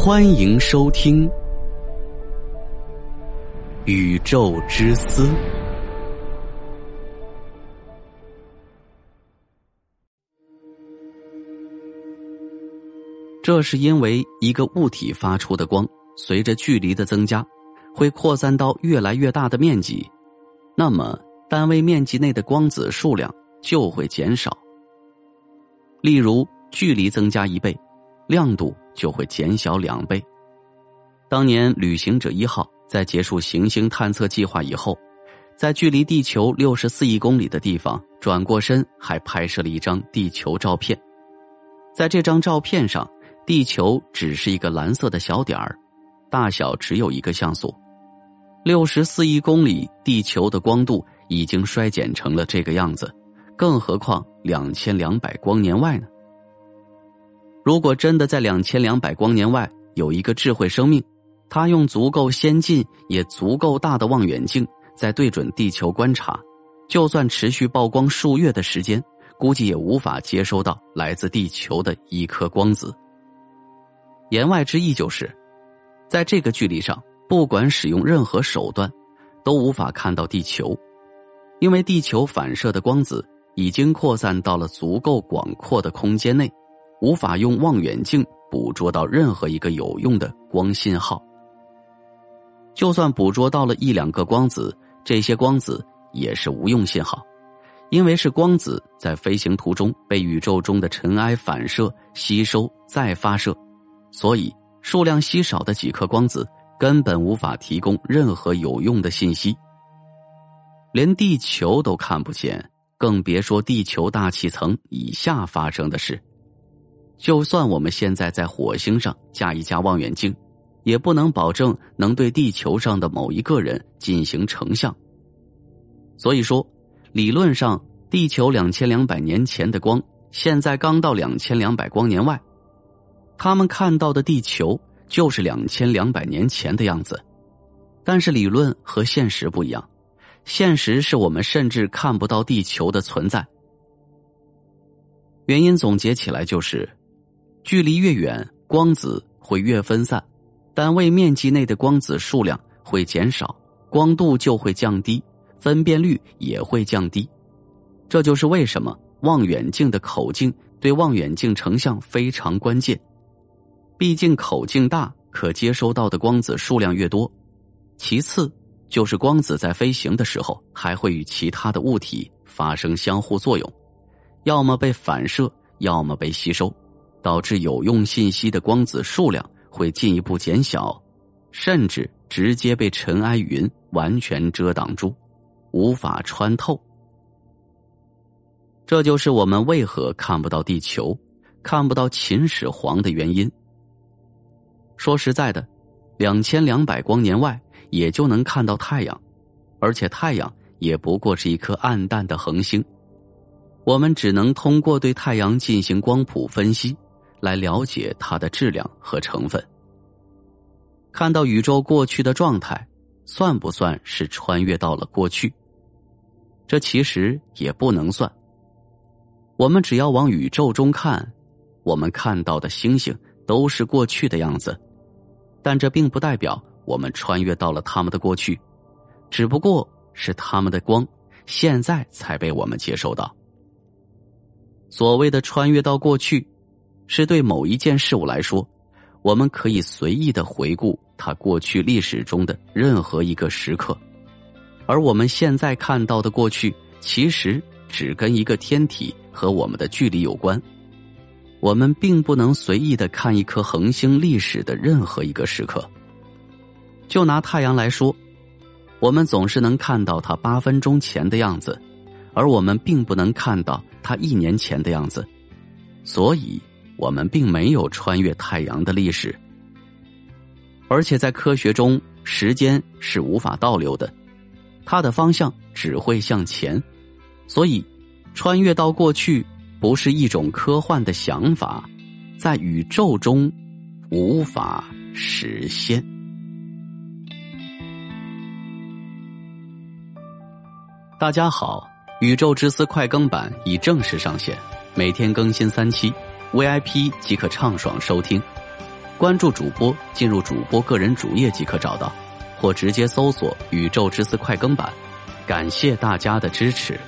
欢迎收听《宇宙之思》。这是因为一个物体发出的光，随着距离的增加，会扩散到越来越大的面积，那么单位面积内的光子数量就会减少。例如，距离增加一倍，亮度就会减小两倍。当年旅行者一号在结束行星探测计划以后，在距离地球六十四亿公里的地方转过身，还拍摄了一张地球照片。在这张照片上，地球只是一个蓝色的小点儿，大小只有一个像素。六十四亿公里，地球的光度已经衰减成了这个样子。更何况两千两百光年外呢？如果真的在两千两百光年外有一个智慧生命，他用足够先进也足够大的望远镜在对准地球观察，就算持续曝光数月的时间，估计也无法接收到来自地球的一颗光子。言外之意就是，在这个距离上，不管使用任何手段，都无法看到地球，因为地球反射的光子。已经扩散到了足够广阔的空间内，无法用望远镜捕捉到任何一个有用的光信号。就算捕捉到了一两个光子，这些光子也是无用信号，因为是光子在飞行途中被宇宙中的尘埃反射、吸收再发射，所以数量稀少的几颗光子根本无法提供任何有用的信息，连地球都看不见。更别说地球大气层以下发生的事。就算我们现在在火星上架一架望远镜，也不能保证能对地球上的某一个人进行成像。所以说，理论上，地球两千两百年前的光，现在刚到两千两百光年外，他们看到的地球就是两千两百年前的样子。但是理论和现实不一样。现实是我们甚至看不到地球的存在。原因总结起来就是：距离越远，光子会越分散，单位面积内的光子数量会减少，光度就会降低，分辨率也会降低。这就是为什么望远镜的口径对望远镜成像非常关键。毕竟口径大，可接收到的光子数量越多。其次。就是光子在飞行的时候，还会与其他的物体发生相互作用，要么被反射，要么被吸收，导致有用信息的光子数量会进一步减小，甚至直接被尘埃云完全遮挡住，无法穿透。这就是我们为何看不到地球、看不到秦始皇的原因。说实在的，两千两百光年外。也就能看到太阳，而且太阳也不过是一颗暗淡的恒星。我们只能通过对太阳进行光谱分析，来了解它的质量和成分。看到宇宙过去的状态，算不算是穿越到了过去？这其实也不能算。我们只要往宇宙中看，我们看到的星星都是过去的样子，但这并不代表。我们穿越到了他们的过去，只不过是他们的光现在才被我们接收到。所谓的穿越到过去，是对某一件事物来说，我们可以随意的回顾它过去历史中的任何一个时刻，而我们现在看到的过去，其实只跟一个天体和我们的距离有关。我们并不能随意的看一颗恒星历史的任何一个时刻。就拿太阳来说，我们总是能看到它八分钟前的样子，而我们并不能看到它一年前的样子，所以我们并没有穿越太阳的历史。而且在科学中，时间是无法倒流的，它的方向只会向前，所以穿越到过去不是一种科幻的想法，在宇宙中无法实现。大家好，宇宙之思快更版已正式上线，每天更新三期，VIP 即可畅爽收听。关注主播，进入主播个人主页即可找到，或直接搜索“宇宙之思快更版”。感谢大家的支持。